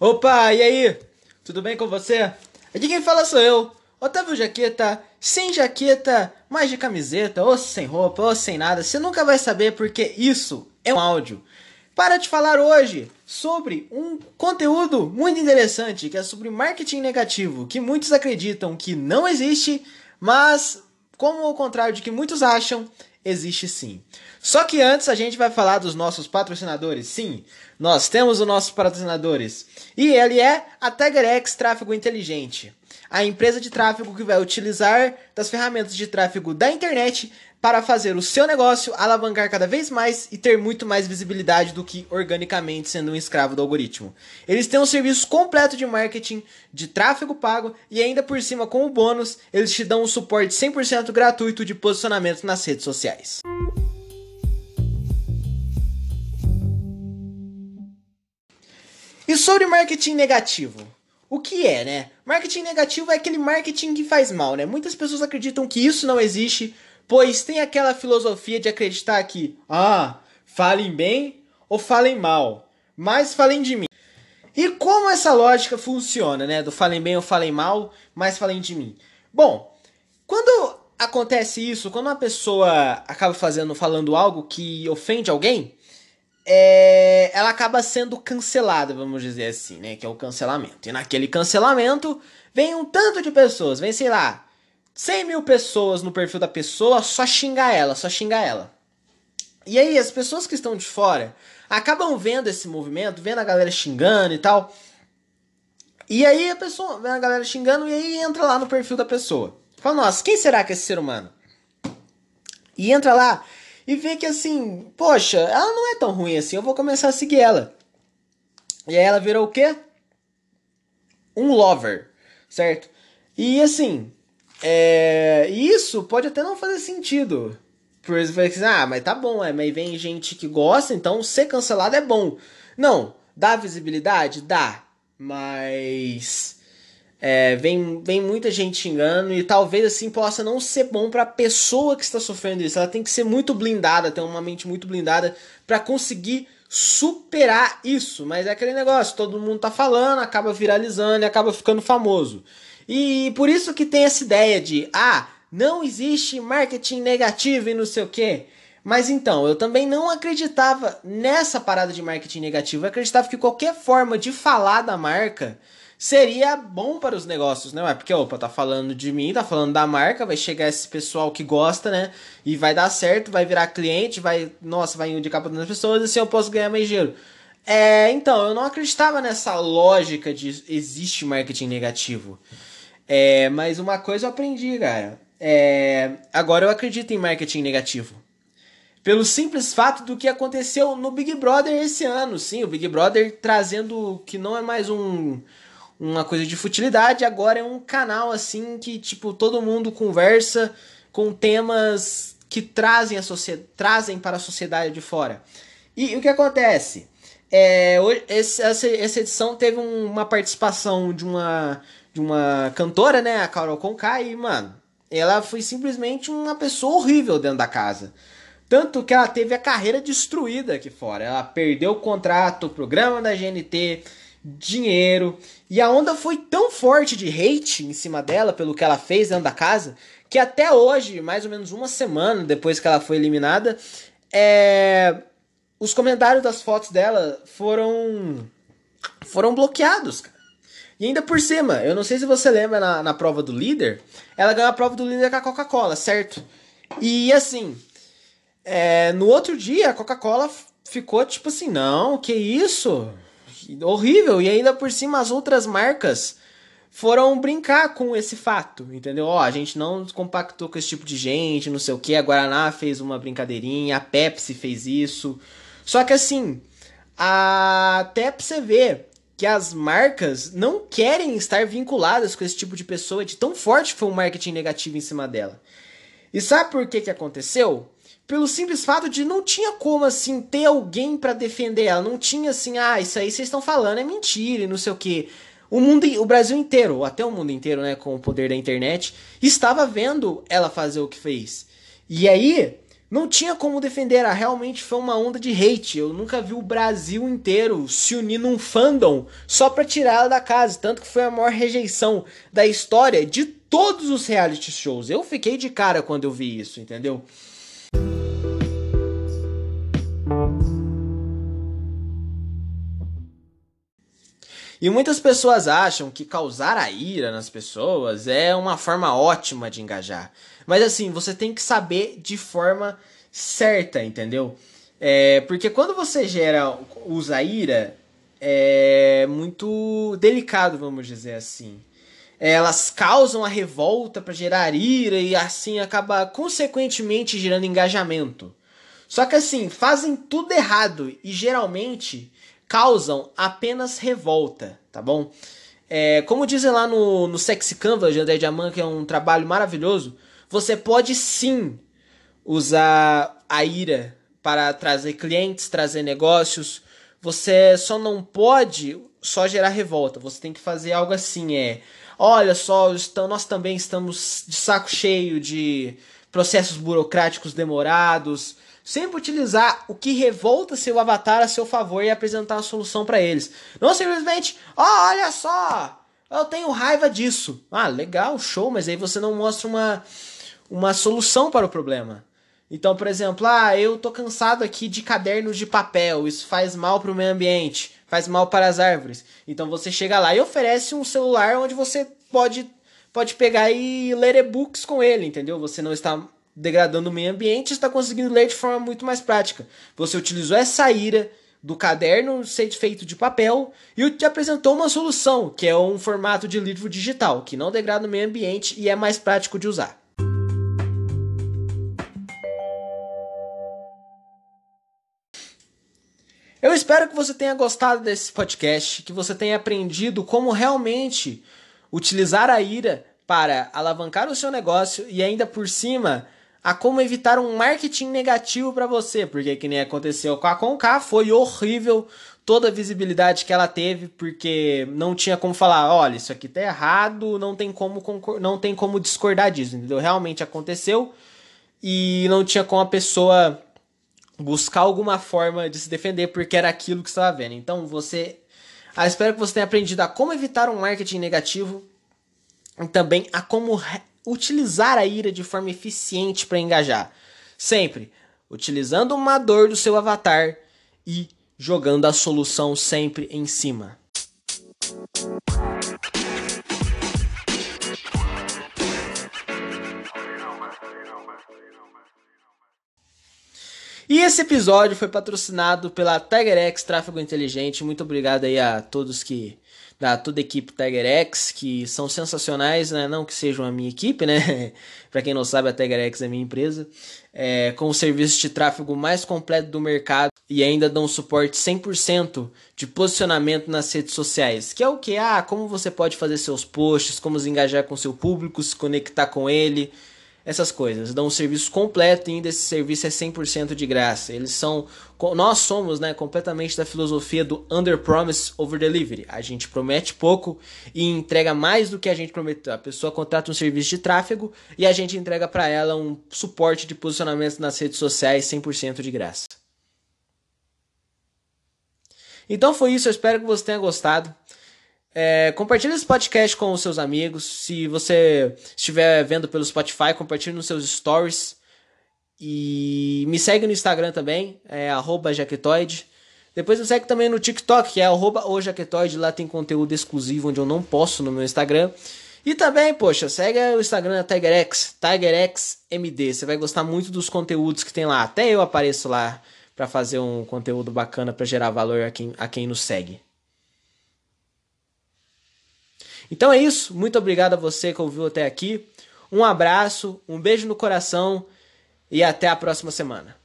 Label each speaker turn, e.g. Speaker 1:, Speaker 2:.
Speaker 1: Opa, e aí? Tudo bem com você? Aqui quem fala sou eu, Otávio Jaqueta, sem jaqueta, mais de camiseta, ou sem roupa, ou sem nada, você nunca vai saber porque isso é um áudio. Para te falar hoje sobre um conteúdo muito interessante, que é sobre marketing negativo, que muitos acreditam que não existe, mas como ao contrário de que muitos acham, existe sim. Só que antes a gente vai falar dos nossos patrocinadores. Sim, nós temos os nossos patrocinadores. E ele é a TagerX Tráfego Inteligente, a empresa de tráfego que vai utilizar das ferramentas de tráfego da internet para fazer o seu negócio alavancar cada vez mais e ter muito mais visibilidade do que organicamente sendo um escravo do algoritmo. Eles têm um serviço completo de marketing, de tráfego pago e ainda por cima, como bônus, eles te dão um suporte 100% gratuito de posicionamento nas redes sociais. E sobre marketing negativo? O que é, né? Marketing negativo é aquele marketing que faz mal, né? Muitas pessoas acreditam que isso não existe, pois tem aquela filosofia de acreditar que, ah, falem bem ou falem mal, mas falem de mim. E como essa lógica funciona, né? Do falem bem ou falem mal, mas falem de mim. Bom, quando acontece isso, quando uma pessoa acaba fazendo, falando algo que ofende alguém, é, ela acaba sendo cancelada, vamos dizer assim, né? Que é o cancelamento. E naquele cancelamento vem um tanto de pessoas, vem, sei lá, 100 mil pessoas no perfil da pessoa só xingar ela, só xingar ela. E aí as pessoas que estão de fora acabam vendo esse movimento, vendo a galera xingando e tal. E aí a pessoa vê a galera xingando e aí entra lá no perfil da pessoa. Fala, nossa, quem será que é esse ser humano? E entra lá e vê que assim, poxa, ela não é tão ruim assim, eu vou começar a seguir ela. E aí ela virou o quê? Um lover, certo? E assim, é, isso pode até não fazer sentido. Por exemplo, ah, mas tá bom, é, mas vem gente que gosta, então ser cancelado é bom. Não, dá visibilidade? Dá. Mas é, vem, vem muita gente xingando e talvez assim possa não ser bom para a pessoa que está sofrendo isso. Ela tem que ser muito blindada, ter uma mente muito blindada para conseguir superar isso. Mas é aquele negócio, todo mundo tá falando, acaba viralizando e acaba ficando famoso. E por isso que tem essa ideia de ah, não existe marketing negativo e não sei o que. Mas então, eu também não acreditava nessa parada de marketing negativo. Eu acreditava que qualquer forma de falar da marca seria bom para os negócios, né? Porque, opa, tá falando de mim, tá falando da marca, vai chegar esse pessoal que gosta, né? E vai dar certo, vai virar cliente, vai, nossa, vai indicar para outras pessoas assim eu posso ganhar mais dinheiro. É, então, eu não acreditava nessa lógica de existe marketing negativo. É, mas uma coisa eu aprendi, cara. É, agora eu acredito em marketing negativo. Pelo simples fato do que aconteceu no Big Brother esse ano. Sim, o Big Brother trazendo que não é mais um, uma coisa de futilidade, agora é um canal assim que tipo todo mundo conversa com temas que trazem a trazem para a sociedade de fora. E, e o que acontece? É, hoje, esse, essa, essa edição teve um, uma participação de uma de uma cantora, né, a Carol Conká, e mano, ela foi simplesmente uma pessoa horrível dentro da casa. Tanto que ela teve a carreira destruída aqui fora. Ela perdeu o contrato, o programa da GNT, dinheiro. E a onda foi tão forte de hate em cima dela, pelo que ela fez dentro da casa, que até hoje, mais ou menos uma semana depois que ela foi eliminada, é... os comentários das fotos dela foram foram bloqueados, cara. E ainda por cima, eu não sei se você lembra na, na prova do líder, ela ganhou a prova do líder com a Coca-Cola, certo? E assim, é, no outro dia a Coca-Cola ficou tipo assim, não, que isso? Horrível. E ainda por cima as outras marcas foram brincar com esse fato, entendeu? Ó, a gente não compactou com esse tipo de gente, não sei o que. A Guaraná fez uma brincadeirinha, a Pepsi fez isso. Só que assim, a... até pra você ver que as marcas não querem estar vinculadas com esse tipo de pessoa, de tão forte foi o marketing negativo em cima dela. E sabe por que que aconteceu? Pelo simples fato de não tinha como assim ter alguém para defender ela, não tinha assim, ah, isso aí vocês estão falando é mentira e não sei o que. O mundo, o Brasil inteiro, ou até o mundo inteiro, né, com o poder da internet, estava vendo ela fazer o que fez. E aí, não tinha como defender, era, realmente foi uma onda de hate. Eu nunca vi o Brasil inteiro se unir num fandom só pra tirar ela da casa. Tanto que foi a maior rejeição da história de todos os reality shows. Eu fiquei de cara quando eu vi isso, entendeu? E muitas pessoas acham que causar a ira nas pessoas é uma forma ótima de engajar. Mas assim, você tem que saber de forma certa, entendeu? É, porque quando você gera, usa ira, é muito delicado, vamos dizer assim. Elas causam a revolta para gerar ira e assim acaba consequentemente gerando engajamento. Só que assim, fazem tudo errado e geralmente causam apenas revolta, tá bom? É, como dizem lá no, no Sexy Canvas de André Diamant, que é um trabalho maravilhoso, você pode sim usar a ira para trazer clientes, trazer negócios. Você só não pode só gerar revolta. Você tem que fazer algo assim, é, olha só, nós também estamos de saco cheio de processos burocráticos demorados, Sempre utilizar o que revolta seu avatar a seu favor e apresentar a solução para eles. Não simplesmente, oh, olha só, eu tenho raiva disso. Ah, legal, show, mas aí você não mostra uma, uma solução para o problema. Então, por exemplo, ah, eu tô cansado aqui de cadernos de papel, isso faz mal para o meio ambiente, faz mal para as árvores. Então você chega lá e oferece um celular onde você pode pode pegar e ler e-books com ele, entendeu? Você não está degradando o meio ambiente, está conseguindo ler de forma muito mais prática. Você utilizou essa ira do caderno feito de papel e te apresentou uma solução, que é um formato de livro digital, que não degrada o meio ambiente e é mais prático de usar. Eu espero que você tenha gostado desse podcast, que você tenha aprendido como realmente utilizar a ira para alavancar o seu negócio e ainda por cima a como evitar um marketing negativo para você, porque que nem aconteceu com a Conká, foi horrível toda a visibilidade que ela teve, porque não tinha como falar, olha, isso aqui tá errado, não tem como não tem como discordar disso, entendeu? Realmente aconteceu e não tinha como a pessoa buscar alguma forma de se defender porque era aquilo que estava vendo. Então, você ah, espero que você tenha aprendido a como evitar um marketing negativo e também a como utilizar a ira de forma eficiente para engajar. Sempre utilizando uma dor do seu avatar e jogando a solução sempre em cima. E esse episódio foi patrocinado pela TigerX Tráfego Inteligente. Muito obrigado aí a todos que da toda a equipe TigerX, que são sensacionais, né? Não que sejam a minha equipe, né? para quem não sabe, a TigerX é minha empresa. É, com o serviço de tráfego mais completo do mercado e ainda dão suporte 100% de posicionamento nas redes sociais. Que é o que? Ah, como você pode fazer seus posts, como se engajar com seu público, se conectar com ele essas coisas. Dão um serviço completo e ainda esse serviço é 100% de graça. Eles são nós somos, né, completamente da filosofia do under promise over delivery. A gente promete pouco e entrega mais do que a gente prometeu. A pessoa contrata um serviço de tráfego e a gente entrega para ela um suporte de posicionamento nas redes sociais 100% de graça. Então foi isso, eu espero que você tenha gostado. É, compartilhe esse podcast com os seus amigos. Se você estiver vendo pelo Spotify, compartilhe nos seus stories. E me segue no Instagram também, é jaquetoide. Depois me segue também no TikTok, que é arroba Lá tem conteúdo exclusivo onde eu não posto no meu Instagram. E também, poxa, segue o Instagram da TigerX, TigerXMD. Você vai gostar muito dos conteúdos que tem lá. Até eu apareço lá para fazer um conteúdo bacana para gerar valor a quem, a quem nos segue. Então é isso. Muito obrigado a você que ouviu até aqui. Um abraço, um beijo no coração e até a próxima semana.